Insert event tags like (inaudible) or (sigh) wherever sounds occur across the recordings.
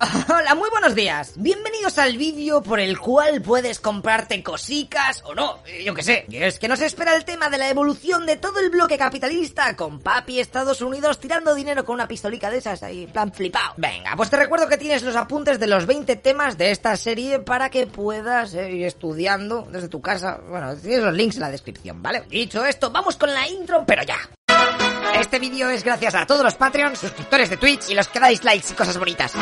(laughs) Hola, muy buenos días. Bienvenidos al vídeo por el cual puedes comprarte cosicas o no, eh, yo qué sé. Y es que nos espera el tema de la evolución de todo el bloque capitalista con papi Estados Unidos tirando dinero con una pistolica de esas ahí, plan flipado. Venga, pues te recuerdo que tienes los apuntes de los 20 temas de esta serie para que puedas eh, ir estudiando desde tu casa. Bueno, tienes los links en la descripción, ¿vale? Dicho esto, vamos con la intro, pero ya. Este vídeo es gracias a todos los Patreons, suscriptores de Twitch y los que dais likes y cosas bonitas.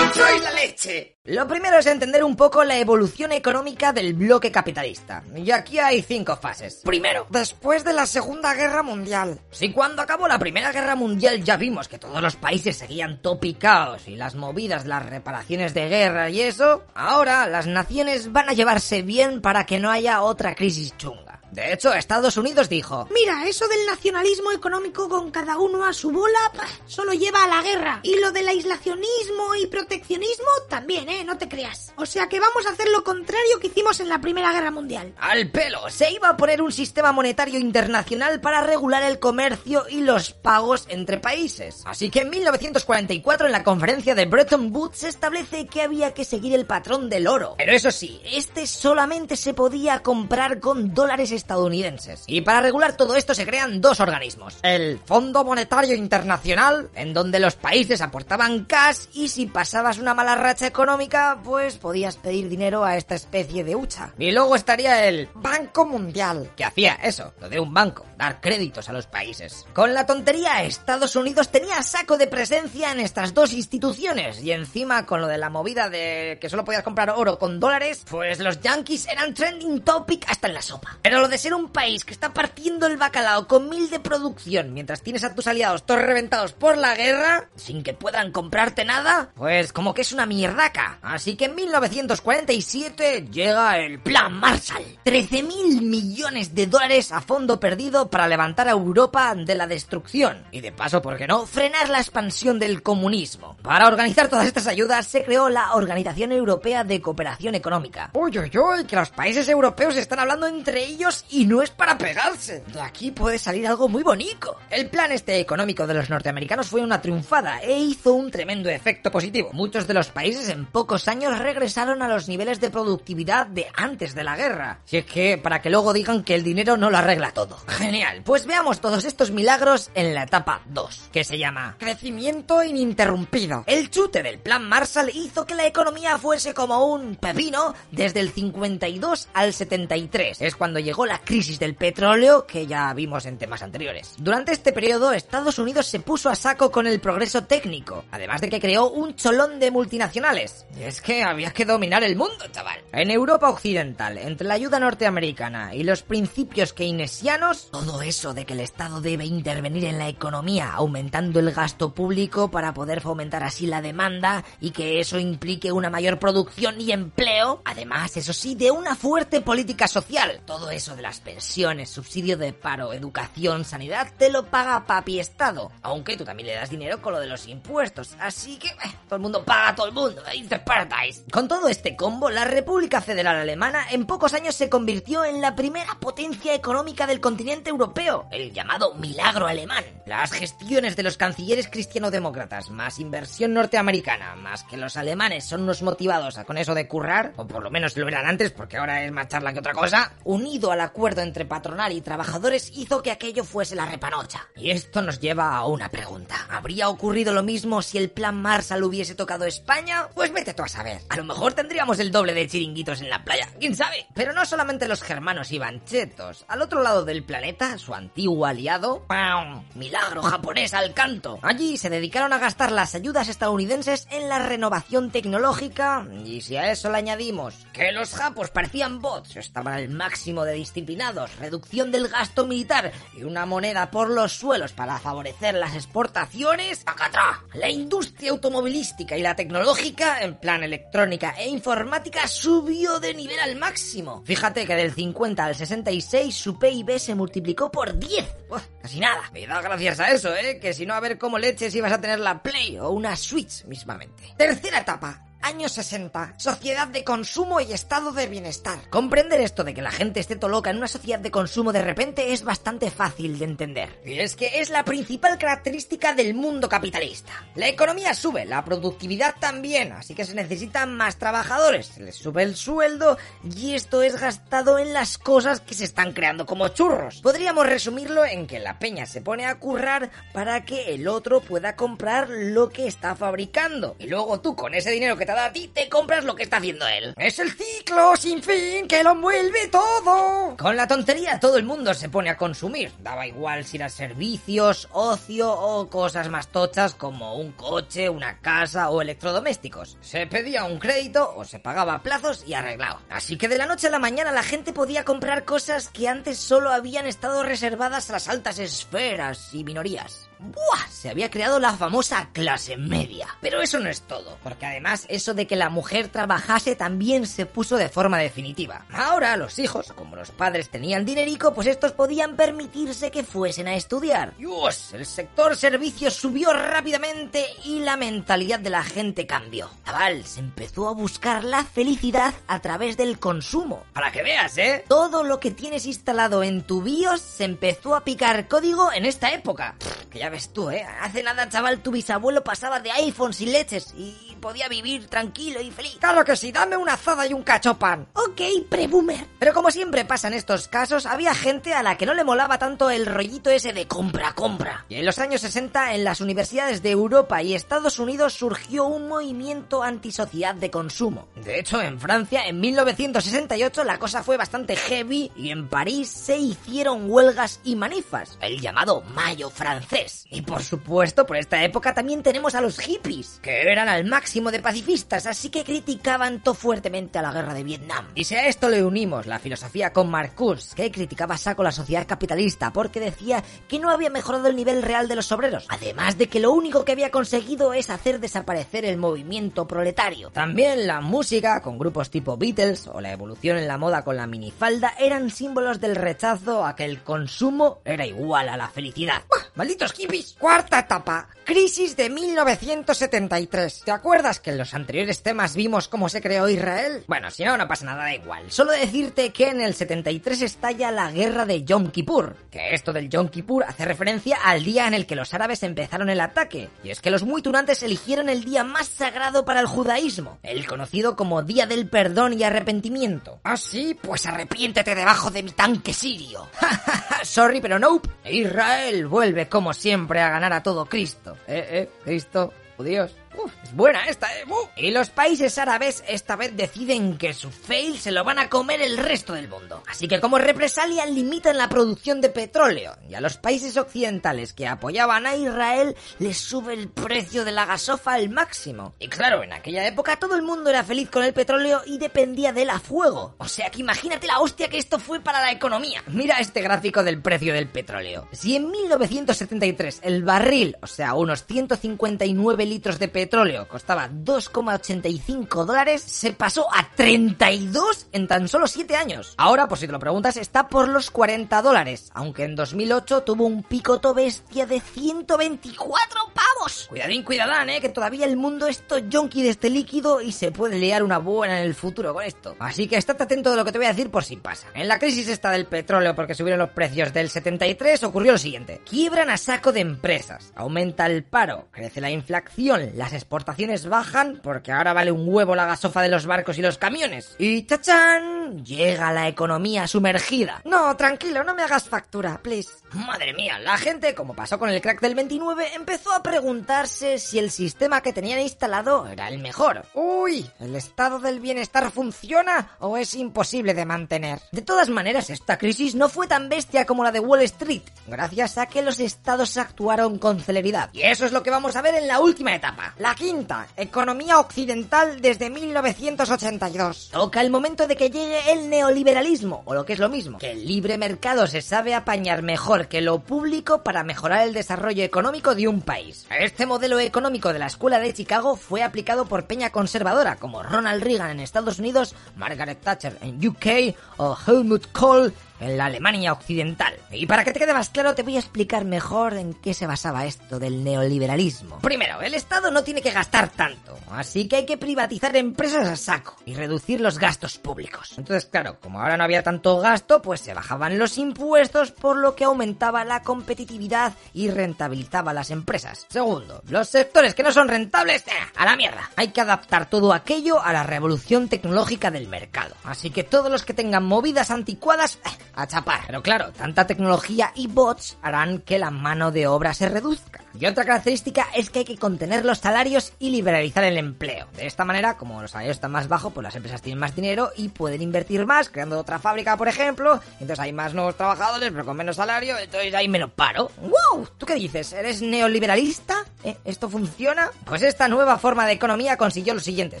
¡Sois la leche! Lo primero es entender un poco la evolución económica del bloque capitalista. Y aquí hay cinco fases. Primero, después de la Segunda Guerra Mundial. Si cuando acabó la Primera Guerra Mundial ya vimos que todos los países seguían topicados y las movidas, las reparaciones de guerra y eso, ahora las naciones van a llevarse bien para que no haya otra crisis chunga. De hecho, Estados Unidos dijo, Mira, eso del nacionalismo económico con cada uno a su bola, pah, solo lleva a la guerra. Y lo del aislacionismo y proteccionismo también, ¿eh? No te creas. O sea que vamos a hacer lo contrario que hicimos en la Primera Guerra Mundial. al pelo, se iba a poner un sistema monetario internacional para regular el comercio y los pagos entre países. Así que en 1944 en la conferencia de Bretton Woods se establece que había que seguir el patrón del oro. Pero eso sí, este solamente se podía comprar con dólares estadounidenses. Y para regular todo esto se crean dos organismos. El Fondo Monetario Internacional, en donde los países aportaban cash y si pasabas una mala racha económica, pues podías pedir dinero a esta especie de hucha. Y luego estaría el Banco Mundial, que hacía eso, lo de un banco, dar créditos a los países. Con la tontería, Estados Unidos tenía saco de presencia en estas dos instituciones y encima con lo de la movida de que solo podías comprar oro con dólares, pues los yankees eran trending topic hasta en la sopa. Pero de ser un país que está partiendo el bacalao con mil de producción mientras tienes a tus aliados todos reventados por la guerra, sin que puedan comprarte nada, pues como que es una mierdaca. Así que en 1947 llega el Plan Marshall. 13 mil millones de dólares a fondo perdido para levantar a Europa de la destrucción. Y de paso, ¿por qué no? Frenar la expansión del comunismo. Para organizar todas estas ayudas se creó la Organización Europea de Cooperación Económica. Uy, uy, uy, que los países europeos están hablando entre ellos y no es para pegarse. De aquí puede salir algo muy bonito. El plan este económico de los norteamericanos fue una triunfada e hizo un tremendo efecto positivo. Muchos de los países en pocos años regresaron a los niveles de productividad de antes de la guerra. Si es que para que luego digan que el dinero no lo arregla todo. Genial, pues veamos todos estos milagros en la etapa 2, que se llama Crecimiento ininterrumpido. El chute del plan Marshall hizo que la economía fuese como un pepino desde el 52 al 73. Es cuando llegó la crisis del petróleo que ya vimos en temas anteriores. Durante este periodo, Estados Unidos se puso a saco con el progreso técnico, además de que creó un cholón de multinacionales. Y es que había que dominar el mundo, chaval. En Europa Occidental, entre la ayuda norteamericana y los principios keynesianos, todo eso de que el Estado debe intervenir en la economía, aumentando el gasto público para poder fomentar así la demanda y que eso implique una mayor producción y empleo, además, eso sí, de una fuerte política social. Todo eso de las pensiones, subsidio de paro, educación, sanidad, te lo paga papi Estado. Aunque tú también le das dinero con lo de los impuestos. Así que, eh, todo el mundo paga a todo el mundo. The paradise. Con todo este combo, la República Federal Alemana en pocos años se convirtió en la primera potencia económica del continente europeo, el llamado milagro alemán. Las gestiones de los cancilleres cristianodemócratas, más inversión norteamericana, más que los alemanes son unos motivados a con eso de currar, o por lo menos lo eran antes porque ahora es más charla que otra cosa, unido al acuerdo entre patronal y trabajadores hizo que aquello fuese la repanocha. Y esto nos lleva a una pregunta. ¿Habría ocurrido lo mismo si el plan Marshall hubiese tocado España? Pues vete tú a saber. A lo mejor tendríamos el doble de chiringuitos en la playa, quién sabe. Pero no solamente los germanos iban chetos. Al otro lado del planeta, su antiguo aliado, ¡pam! milagro japonés al canto. Allí se dedicaron a gastar las ayudas estadounidenses en la renovación tecnológica y si a eso le añadimos que los japos parecían bots, estaban al máximo de disciplinados, reducción del gasto militar y una moneda por los suelos para favorecer las exportaciones, ¡pacatrá! La industria automovilística y la tecnológica, en plan electrónica e informática, subió de nivel al máximo. Fíjate que del 50 al 66 su PIB se multiplicó por 10. Uf, casi nada. Me da gracias a eso, ¿eh? Que si no, a ver cómo leches ibas a tener la Play o una Switch mismamente. Tercera etapa. Años 60. Sociedad de consumo y estado de bienestar. Comprender esto de que la gente esté todo loca en una sociedad de consumo de repente es bastante fácil de entender. Y es que es la principal característica del mundo capitalista. La economía sube, la productividad también, así que se necesitan más trabajadores, se les sube el sueldo y esto es gastado en las cosas que se están creando como churros. Podríamos resumirlo en que la peña se pone a currar para que el otro pueda comprar lo que está fabricando. Y luego tú con ese dinero que te a ti te compras lo que está haciendo él. Es el ciclo sin fin que lo mueve todo. Con la tontería todo el mundo se pone a consumir. Daba igual si eran servicios, ocio o cosas más tochas como un coche, una casa o electrodomésticos. Se pedía un crédito o se pagaba plazos y arreglado. Así que de la noche a la mañana la gente podía comprar cosas que antes solo habían estado reservadas a las altas esferas y minorías. ¡Buah! Se había creado la famosa clase media. Pero eso no es todo, porque además eso de que la mujer trabajase también se puso de forma definitiva. Ahora los hijos, como los padres tenían dinerico, pues estos podían permitirse que fuesen a estudiar. ¡Dios! El sector servicios subió rápidamente y la mentalidad de la gente cambió. Chaval, se empezó a buscar la felicidad a través del consumo. Para que veas, ¿eh? Todo lo que tienes instalado en tu BIOS se empezó a picar código en esta época. Que ya ves tú, ¿eh? Hace nada, chaval, tu bisabuelo pasaba de iPhones y leches y podía vivir tranquilo y feliz. Claro que sí, dame una azada y un cachopan. Ok, pre-boomer. Pero como siempre pasa en estos casos, había gente a la que no le molaba tanto el rollito ese de compra, compra. Y en los años 60, en las universidades de Europa y Estados Unidos surgió un movimiento antisociedad de consumo. De hecho, en Francia, en 1968, la cosa fue bastante heavy y en París se hicieron huelgas y manifas, el llamado Mayo francés. Y por supuesto, por esta época también tenemos a los hippies, que eran al máximo de pacifistas, así que criticaban to fuertemente a la guerra de Vietnam. Y si a esto le unimos la filosofía con Marcus, que criticaba saco la sociedad capitalista porque decía que no había mejorado el nivel real de los obreros, además de que lo único que había conseguido es hacer desaparecer el movimiento proletario. También la música, con grupos tipo Beatles, o la evolución en la moda con la minifalda, eran símbolos del rechazo a que el consumo era igual a la felicidad. ¡Malditos! Cuarta etapa. Crisis de 1973. ¿Te acuerdas que en los anteriores temas vimos cómo se creó Israel? Bueno, si no, no pasa nada, da igual. Solo decirte que en el 73 estalla la guerra de Yom Kippur. Que esto del Yom Kippur hace referencia al día en el que los árabes empezaron el ataque. Y es que los muy tunantes eligieron el día más sagrado para el judaísmo, el conocido como Día del Perdón y Arrepentimiento. ¿Ah, sí? Pues arrepiéntete debajo de mi tanque sirio. (laughs) Sorry, pero nope. Israel vuelve como siempre a ganar a todo Cristo. Eh, eh, Cristo, judíos. Uf, es buena esta, eh. Y los países árabes esta vez deciden que su fail se lo van a comer el resto del mundo. Así que como represalia limitan la producción de petróleo. Y a los países occidentales que apoyaban a Israel les sube el precio de la gasofa al máximo. Y claro, en aquella época todo el mundo era feliz con el petróleo y dependía de él a fuego. O sea que imagínate la hostia que esto fue para la economía. Mira este gráfico del precio del petróleo. Si en 1973 el barril, o sea, unos 159 litros de petróleo, petróleo costaba 2,85 dólares, se pasó a 32 en tan solo 7 años. Ahora, por si te lo preguntas, está por los 40 dólares, aunque en 2008 tuvo un picoto bestia de 124 pavos. Cuidadín, cuidadán, eh, que todavía el mundo es yonki de este líquido y se puede liar una buena en el futuro con esto. Así que estate atento de lo que te voy a decir por si pasa. En la crisis esta del petróleo porque subieron los precios del 73 ocurrió lo siguiente. Quiebran a saco de empresas, aumenta el paro, crece la inflación, las exportaciones bajan porque ahora vale un huevo la gasofa de los barcos y los camiones. Y chachán, llega la economía sumergida. No, tranquilo, no me hagas factura, please. Madre mía, la gente, como pasó con el crack del 29, empezó a preguntarse si el sistema que tenían instalado era el mejor. Uy, ¿el estado del bienestar funciona o es imposible de mantener? De todas maneras, esta crisis no fue tan bestia como la de Wall Street, gracias a que los estados actuaron con celeridad. Y eso es lo que vamos a ver en la última etapa. La quinta, economía occidental desde 1982. Toca el momento de que llegue el neoliberalismo, o lo que es lo mismo, que el libre mercado se sabe apañar mejor que lo público para mejorar el desarrollo económico de un país. Este modelo económico de la Escuela de Chicago fue aplicado por peña conservadora como Ronald Reagan en Estados Unidos, Margaret Thatcher en UK o Helmut Kohl en la Alemania occidental. Y para que te quede más claro, te voy a explicar mejor en qué se basaba esto del neoliberalismo. Primero, el Estado no tiene que gastar tanto, así que hay que privatizar empresas a saco y reducir los gastos públicos. Entonces, claro, como ahora no había tanto gasto, pues se bajaban los impuestos, por lo que aumentaba la competitividad y rentabilizaba las empresas. Segundo, los sectores que no son rentables, ¡eh! a la mierda. Hay que adaptar todo aquello a la revolución tecnológica del mercado. Así que todos los que tengan movidas anticuadas, ¡eh! A chapar. Pero claro, tanta tecnología y bots harán que la mano de obra se reduzca. Y otra característica es que hay que contener los salarios y liberalizar el empleo. De esta manera, como los salarios están más bajos, pues las empresas tienen más dinero y pueden invertir más, creando otra fábrica, por ejemplo. Entonces hay más nuevos trabajadores, pero con menos salario, entonces hay menos paro. ¡Wow! ¿Tú qué dices? ¿Eres neoliberalista? ¿Eh? ¿Esto funciona? Pues esta nueva forma de economía consiguió lo siguiente,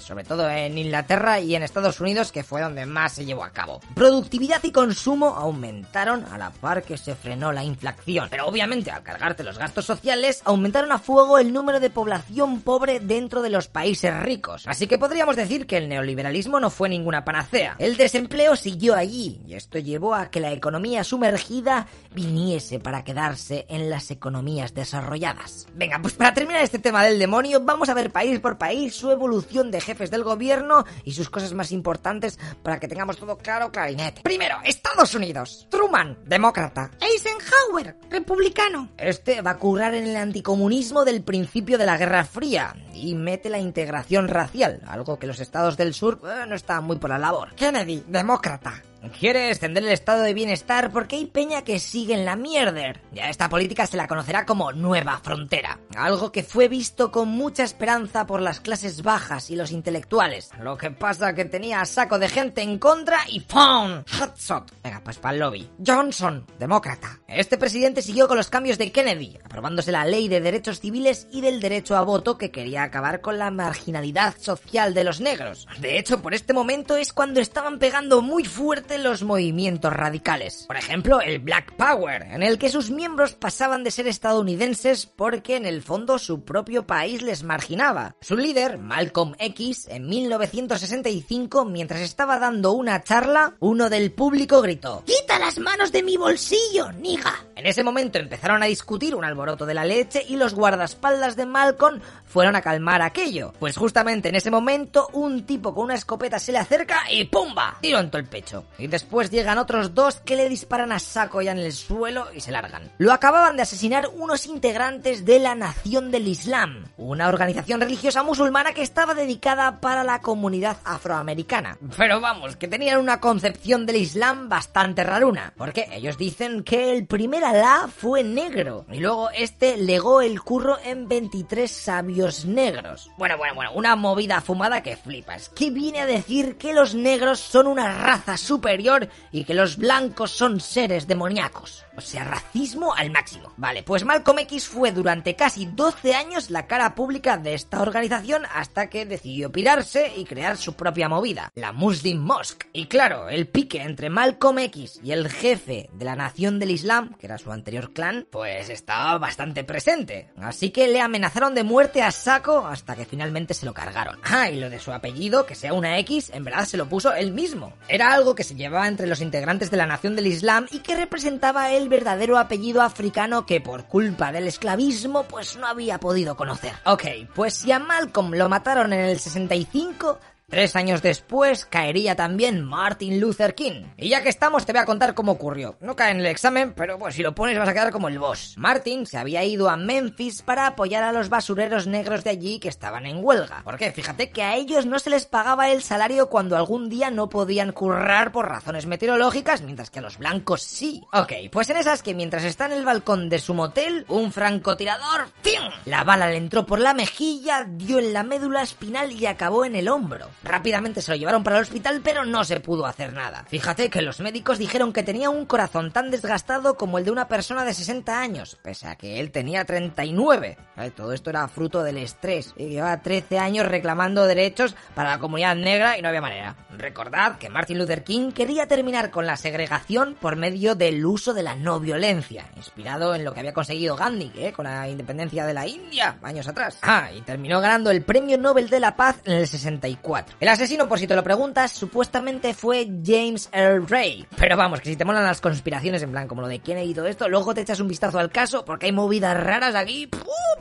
sobre todo en Inglaterra y en Estados Unidos, que fue donde más se llevó a cabo. Productividad y consumo aumentaron a la par que se frenó la inflación. Pero obviamente, al cargarte los gastos sociales, aumentaron a fuego el número de población pobre dentro de los países ricos. Así que podríamos decir que el neoliberalismo no fue ninguna panacea. El desempleo siguió allí, y esto llevó a que la economía sumergida viniese para quedarse en las economías desarrolladas. Venga, pues para terminar este tema del demonio, vamos a ver país por país su evolución de jefes del gobierno y sus cosas más importantes para que tengamos todo claro, clarinete. Primero, Estados Unidos. Truman, demócrata. Eisenhower, republicano. Este va a currar en el anticomunismo del principio de la Guerra Fría y mete la integración racial, algo que los estados del sur eh, no estaban muy por la labor. Kennedy, demócrata. Quiere extender el estado de bienestar porque hay peña que sigue en la mierder. Ya esta política se la conocerá como Nueva Frontera, algo que fue visto con mucha esperanza por las clases bajas y los intelectuales. Lo que pasa que tenía saco de gente en contra y ¡pum! Hotshot. Venga, pues para el lobby. Johnson, demócrata. Este presidente siguió con los cambios de Kennedy, aprobándose la ley de derechos civiles y del derecho a voto que quería acabar con la marginalidad social de los negros. De hecho, por este momento es cuando estaban pegando muy fuerte los movimientos radicales. Por ejemplo, el Black Power, en el que sus miembros pasaban de ser estadounidenses porque en el fondo su propio país les marginaba. Su líder, Malcolm X, en 1965, mientras estaba dando una charla, uno del público gritó ¡Quita las manos de mi bolsillo, niga! En ese momento empezaron a discutir un alboroto de la leche y los guardaespaldas de Malcolm fueron a calmar aquello. Pues justamente en ese momento un tipo con una escopeta se le acerca y ¡pumba! Tiro en todo el pecho. Y después llegan otros dos que le disparan a saco ya en el suelo y se largan. Lo acababan de asesinar unos integrantes de la Nación del Islam, una organización religiosa musulmana que estaba dedicada para la comunidad afroamericana. Pero vamos, que tenían una concepción del Islam bastante raruna, porque ellos dicen que el primer Alá fue negro y luego este legó el curro en 23 sabios negros. Bueno, bueno, bueno, una movida fumada que flipas. Que viene a decir que los negros son una raza superior y que los blancos son seres demoníacos. O sea, racismo al máximo. Vale, pues Malcolm X fue durante casi 12 años la cara pública de esta organización hasta que decidió pirarse y crear su propia movida, la Muslim Mosque. Y claro, el pique entre Malcolm X y el jefe de la Nación del Islam, que era su anterior clan, pues estaba bastante presente. Así que le amenazaron de muerte a saco hasta que finalmente se lo cargaron. Ah, y lo de su apellido, que sea una X, en verdad se lo puso él mismo. Era algo que se llevaba entre los integrantes de la Nación del Islam y que representaba el verdadero apellido africano que por culpa del esclavismo pues no había podido conocer. Ok, pues si a Malcolm lo mataron en el 65, Tres años después caería también Martin Luther King. Y ya que estamos te voy a contar cómo ocurrió. No cae en el examen, pero pues si lo pones vas a quedar como el boss. Martin se había ido a Memphis para apoyar a los basureros negros de allí que estaban en huelga. Porque fíjate que a ellos no se les pagaba el salario cuando algún día no podían currar por razones meteorológicas, mientras que a los blancos sí. Ok, pues en esas que mientras está en el balcón de su motel, un francotirador, ¡tim! La bala le entró por la mejilla, dio en la médula espinal y acabó en el hombro. Rápidamente se lo llevaron para el hospital, pero no se pudo hacer nada. Fíjate que los médicos dijeron que tenía un corazón tan desgastado como el de una persona de 60 años, pese a que él tenía 39. Eh, Todo esto era fruto del estrés y llevaba 13 años reclamando derechos para la comunidad negra y no había manera. Recordad que Martin Luther King quería terminar con la segregación por medio del uso de la no violencia, inspirado en lo que había conseguido Gandhi, ¿eh? con la independencia de la India años atrás. Ah, y terminó ganando el Premio Nobel de la Paz en el 64. El asesino, por si te lo preguntas, supuestamente fue James Earl Ray. Pero vamos, que si te molan las conspiraciones, en plan como lo de quién ha ido esto, luego te echas un vistazo al caso porque hay movidas raras aquí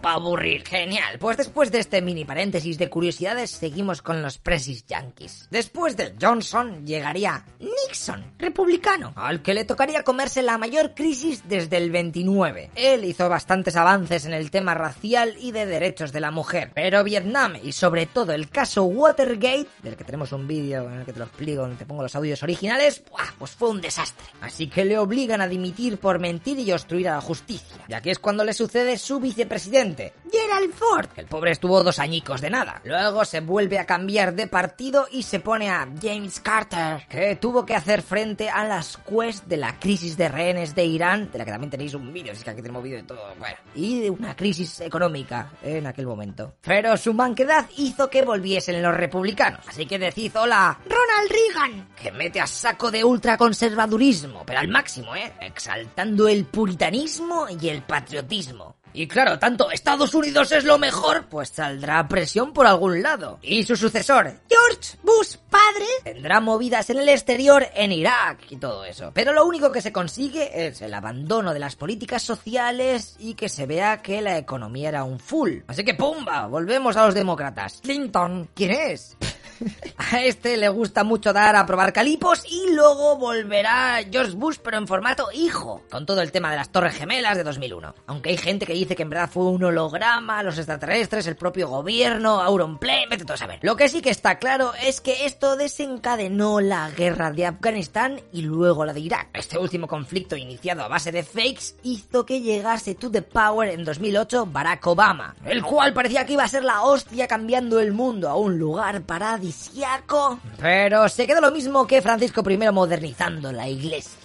para aburrir. Genial. Pues después de este mini paréntesis de curiosidades, seguimos con los presis yankees. Después de Johnson llegaría Nixon, republicano, al que le tocaría comerse la mayor crisis desde el 29. Él hizo bastantes avances en el tema racial y de derechos de la mujer, pero Vietnam y sobre todo el caso Watergate, del que tenemos un vídeo en el que te lo explico, donde te pongo los audios originales, pues fue un desastre. Así que le obligan a dimitir por mentir y obstruir a la justicia. Y aquí es cuando le sucede su vicepresidente, Gerald Ford. El pobre estuvo dos añicos de nada. Luego se vuelve a cambiar de partido y se pone a James Carter, que tuvo que hacer frente a las quests de la crisis de rehenes de Irán, de la que también tenéis un vídeo, es que aquí tenemos vídeo de todo, bueno, y de una crisis económica en aquel momento. Pero su manquedad hizo que volviesen los republicanos, así que decid hola, Ronald Reagan, que mete a saco de ultraconservadurismo, pero al máximo, ¿eh? Exaltando el puritanismo y el patriotismo. Y claro, tanto Estados Unidos es lo mejor, pues saldrá presión por algún lado. Y su sucesor, George Bush padre, tendrá movidas en el exterior, en Irak y todo eso. Pero lo único que se consigue es el abandono de las políticas sociales y que se vea que la economía era un full. Así que pumba, volvemos a los demócratas. Clinton, ¿quién es? (laughs) A este le gusta mucho dar a probar calipos y luego volverá George Bush pero en formato hijo, con todo el tema de las Torres Gemelas de 2001. Aunque hay gente que dice que en verdad fue un holograma, los extraterrestres, el propio gobierno, Auronplay, vete todo a saber. Lo que sí que está claro es que esto desencadenó la guerra de Afganistán y luego la de Irak. Este último conflicto iniciado a base de fakes hizo que llegase to the power en 2008 Barack Obama, el cual parecía que iba a ser la hostia cambiando el mundo a un lugar paradisiaco. Pero se quedó lo mismo que Francisco I modernizando la iglesia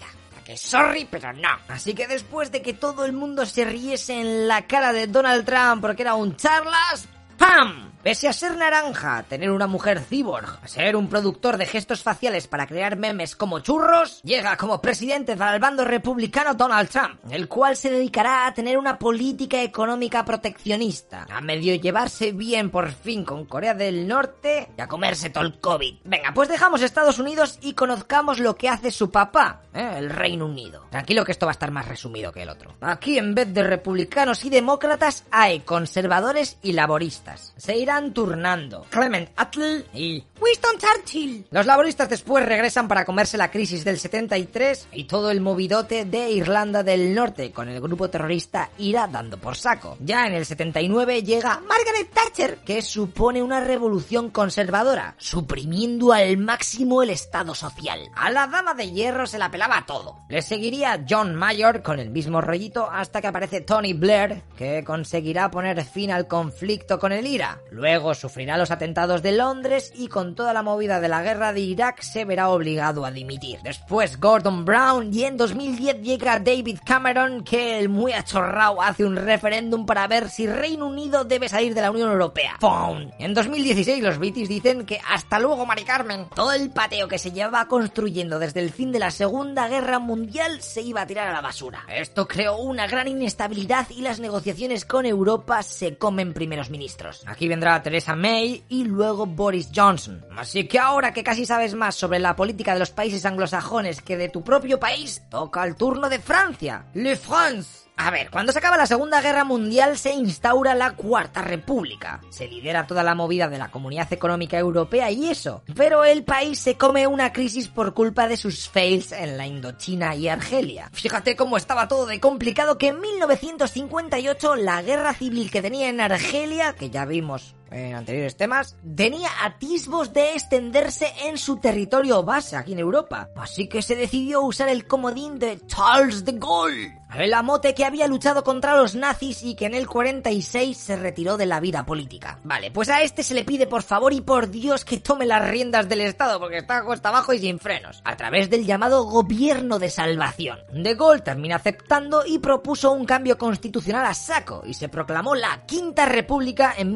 que sorry, pero no. Así que después de que todo el mundo se riese en la cara de Donald Trump porque era un charlas, ¡pam! Pese a ser naranja, tener una mujer cyborg, ser un productor de gestos faciales para crear memes como churros, llega como presidente para el bando republicano Donald Trump, el cual se dedicará a tener una política económica proteccionista, a medio llevarse bien por fin con Corea del Norte y a comerse todo el COVID. Venga, pues dejamos Estados Unidos y conozcamos lo que hace su papá, ¿eh? el Reino Unido. Tranquilo que esto va a estar más resumido que el otro. Aquí en vez de republicanos y demócratas hay conservadores y laboristas. Se irá turnando. Clement Attlee y Winston Churchill. Los laboristas después regresan para comerse la crisis del 73 y todo el movidote de Irlanda del Norte con el grupo terrorista IRA dando por saco. Ya en el 79 llega Margaret Thatcher, que supone una revolución conservadora, suprimiendo al máximo el Estado social. A la dama de hierro se la pelaba todo. Le seguiría John Mayor con el mismo rollito hasta que aparece Tony Blair, que conseguirá poner fin al conflicto con el IRA. Luego sufrirá los atentados de Londres y con toda la movida de la guerra de Irak se verá obligado a dimitir. Después Gordon Brown y en 2010 llega David Cameron que el muy achorrao hace un referéndum para ver si Reino Unido debe salir de la Unión Europea. ¡Pum! En 2016 los British dicen que hasta luego Mari Carmen. Todo el pateo que se llevaba construyendo desde el fin de la Segunda Guerra Mundial se iba a tirar a la basura. Esto creó una gran inestabilidad y las negociaciones con Europa se comen primeros ministros. Aquí vendrá Theresa May y luego Boris Johnson. Así que ahora que casi sabes más sobre la política de los países anglosajones que de tu propio país, toca el turno de Francia. Le France. A ver, cuando se acaba la Segunda Guerra Mundial se instaura la Cuarta República. Se lidera toda la movida de la Comunidad Económica Europea y eso. Pero el país se come una crisis por culpa de sus fails en la Indochina y Argelia. Fíjate cómo estaba todo de complicado que en 1958 la guerra civil que tenía en Argelia, que ya vimos en anteriores temas, tenía atisbos de extenderse en su territorio base aquí en Europa. Así que se decidió usar el comodín de Charles de Gaulle El amote que había luchado contra los nazis y que en el 46 se retiró de la vida política. Vale, pues a este se le pide por favor y por Dios que tome las riendas del Estado porque está cuesta abajo y sin frenos, a través del llamado Gobierno de Salvación. De Gaulle termina aceptando y propuso un cambio constitucional a saco y se proclamó la Quinta República en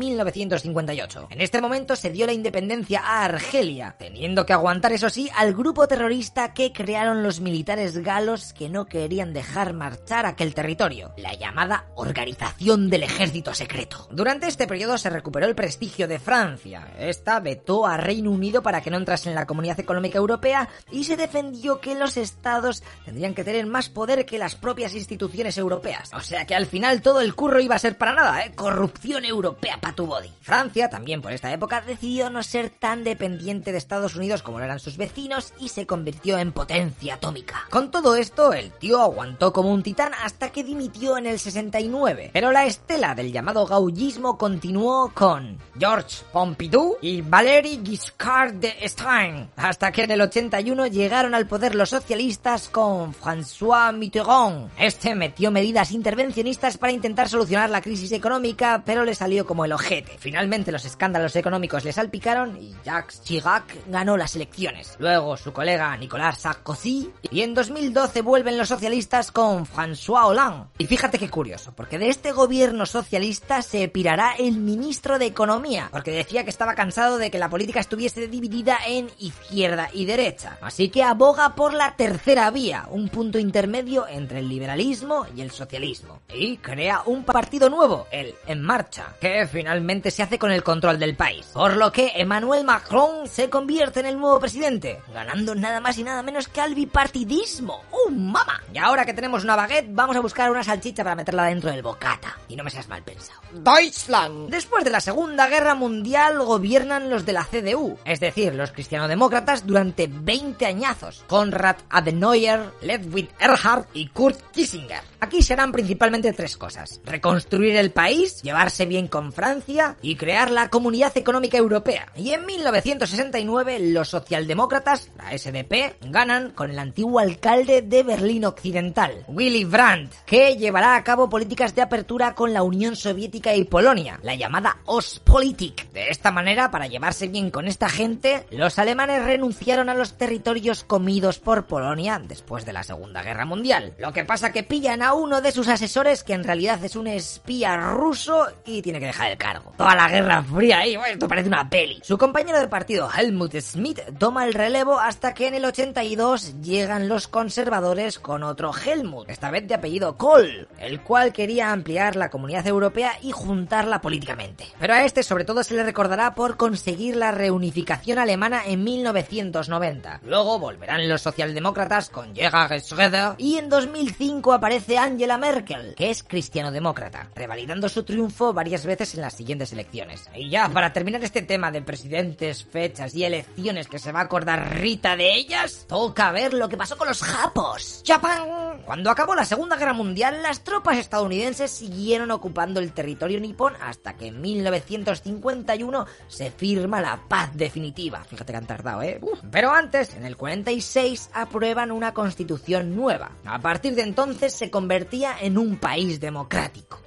1958. En este momento se dio la independencia a Argelia, teniendo que aguantar eso sí al grupo terrorista que crearon los militares galos que no querían dejar marchar aquel territorio, la llamada Organización del Ejército Secreto. Durante este periodo se recuperó el prestigio de Francia. Esta vetó a Reino Unido para que no entrase en la Comunidad Económica Europea y se defendió que los estados tendrían que tener más poder que las propias instituciones europeas. O sea que al final todo el curro iba a ser para nada, ¿eh? Corrupción europea para tu body. Francia, también por esta época, decidió no ser tan dependiente de Estados Unidos como lo eran sus vecinos y se convirtió en potencia atómica. Con todo esto, el tío aguantó como un titán hasta que dimitió en el 69. Pero la estela del llamado gaullismo continuó con Georges Pompidou y Valéry Giscard d'Estaing, hasta que en el 81 llegaron al poder los socialistas con François Mitterrand. Este metió medidas intervencionistas para intentar solucionar la crisis económica, pero le salió como el ojete. Finalmente los escándalos económicos le salpicaron y Jacques Chirac ganó las elecciones. Luego su colega Nicolas Sarkozy y en 2012 vuelven los socialistas con François Hollande. Y fíjate qué curioso, porque de este gobierno socialista se pirará el ministro de Economía, porque decía que estaba cansado de que la política estuviese dividida en izquierda y derecha. Así que aboga por la tercera vía, un punto intermedio entre el liberalismo y el socialismo. Y crea un partido nuevo, el En Marcha, que finalmente se hace con el control del país. Por lo que Emmanuel Macron se convierte en el nuevo presidente, ganando nada más y nada menos que al bipartidismo. ¡Uh, mama! Y ahora que tenemos una baguette, vamos a buscar una salchicha para meterla dentro del bocata. Y no me seas mal pensado. Deutschland. Después de la Segunda Guerra Mundial gobiernan los de la CDU, es decir, los cristianodemócratas durante 20 añazos. Konrad Adenauer, Ludwig Erhard y Kurt Kissinger. Aquí serán principalmente tres cosas. Reconstruir el país, llevarse bien con Francia y crear la Comunidad Económica Europea. Y en 1969 los socialdemócratas, la SDP, ganan con el antiguo alcalde de Berlín Occidental, Willy Brandt, que llevará a cabo políticas de apertura con la Unión Soviética y Polonia, la llamada Ostpolitik. De esta manera, para llevarse bien con esta gente, los alemanes renunciaron a los territorios comidos por Polonia después de la Segunda Guerra Mundial. Lo que pasa que pillan a uno de sus asesores que en realidad es un espía ruso y tiene que dejar el cargo. Toda la Guerra Fría esto parece una peli. Su compañero de partido, Helmut Schmidt, toma el relevo hasta que en el 82 llegan los conservadores con otro Helmut, esta vez de apellido Kohl, el cual quería ampliar la comunidad europea y juntarla políticamente. Pero a este sobre todo se le recordará por conseguir la reunificación alemana en 1990. Luego volverán los socialdemócratas con Gerhard Schröder y en 2005 aparece Angela Merkel, que es cristiano-demócrata, revalidando su triunfo varias veces en las siguientes elecciones. Y ya, para terminar este tema de presidentes, fechas y elecciones que se va a acordar Rita de ellas, toca ver lo que pasó con los japos. ¡Japán! Cuando acabó la Segunda Guerra Mundial, las tropas estadounidenses siguieron ocupando el territorio nipón hasta que en 1951 se firma la paz definitiva. Fíjate que han tardado, ¿eh? Pero antes, en el 46, aprueban una constitución nueva. A partir de entonces se convertía en un país democrático.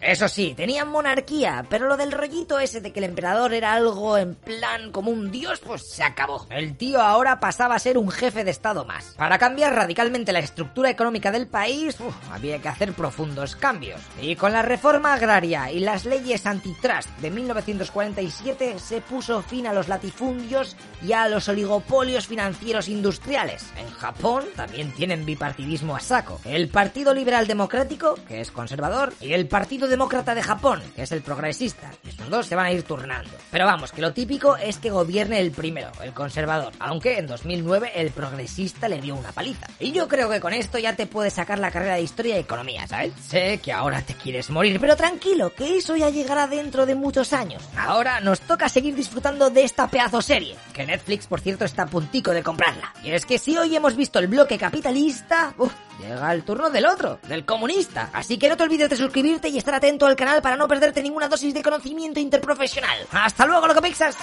Eso sí, tenían monarquía, pero lo del rollito ese de que el emperador era algo en plan como un dios, pues se acabó. El tío ahora pasaba a ser un jefe de estado más. Para cambiar radicalmente la estructura económica del país, había que hacer profundos cambios. Y con la reforma agraria y las leyes antitrust de 1947 se puso fin a los latifundios y a los oligopolios financieros industriales. En Japón también tienen bipartidismo a saco. El Partido Liberal Democrático, que es conservador, y el Partido Demócrata de Japón, que es el progresista. Estos dos se van a ir turnando. Pero vamos, que lo típico es que gobierne el primero, el conservador. Aunque en 2009 el progresista le dio una paliza. Y yo creo que con esto ya te puedes sacar la carrera de historia y economía, ¿sabes? Sé que ahora te quieres morir, pero tranquilo, que eso ya llegará dentro de muchos años. Ahora nos toca seguir disfrutando de esta pedazo serie, que Netflix, por cierto, está a puntico de comprarla. Y es que si hoy hemos visto el bloque capitalista, uf, llega el turno del otro, del comunista. Así que no te olvides de suscribirte y estar atento al canal para no perderte ninguna dosis de conocimiento interprofesional. ¡Hasta luego, loco Pixas!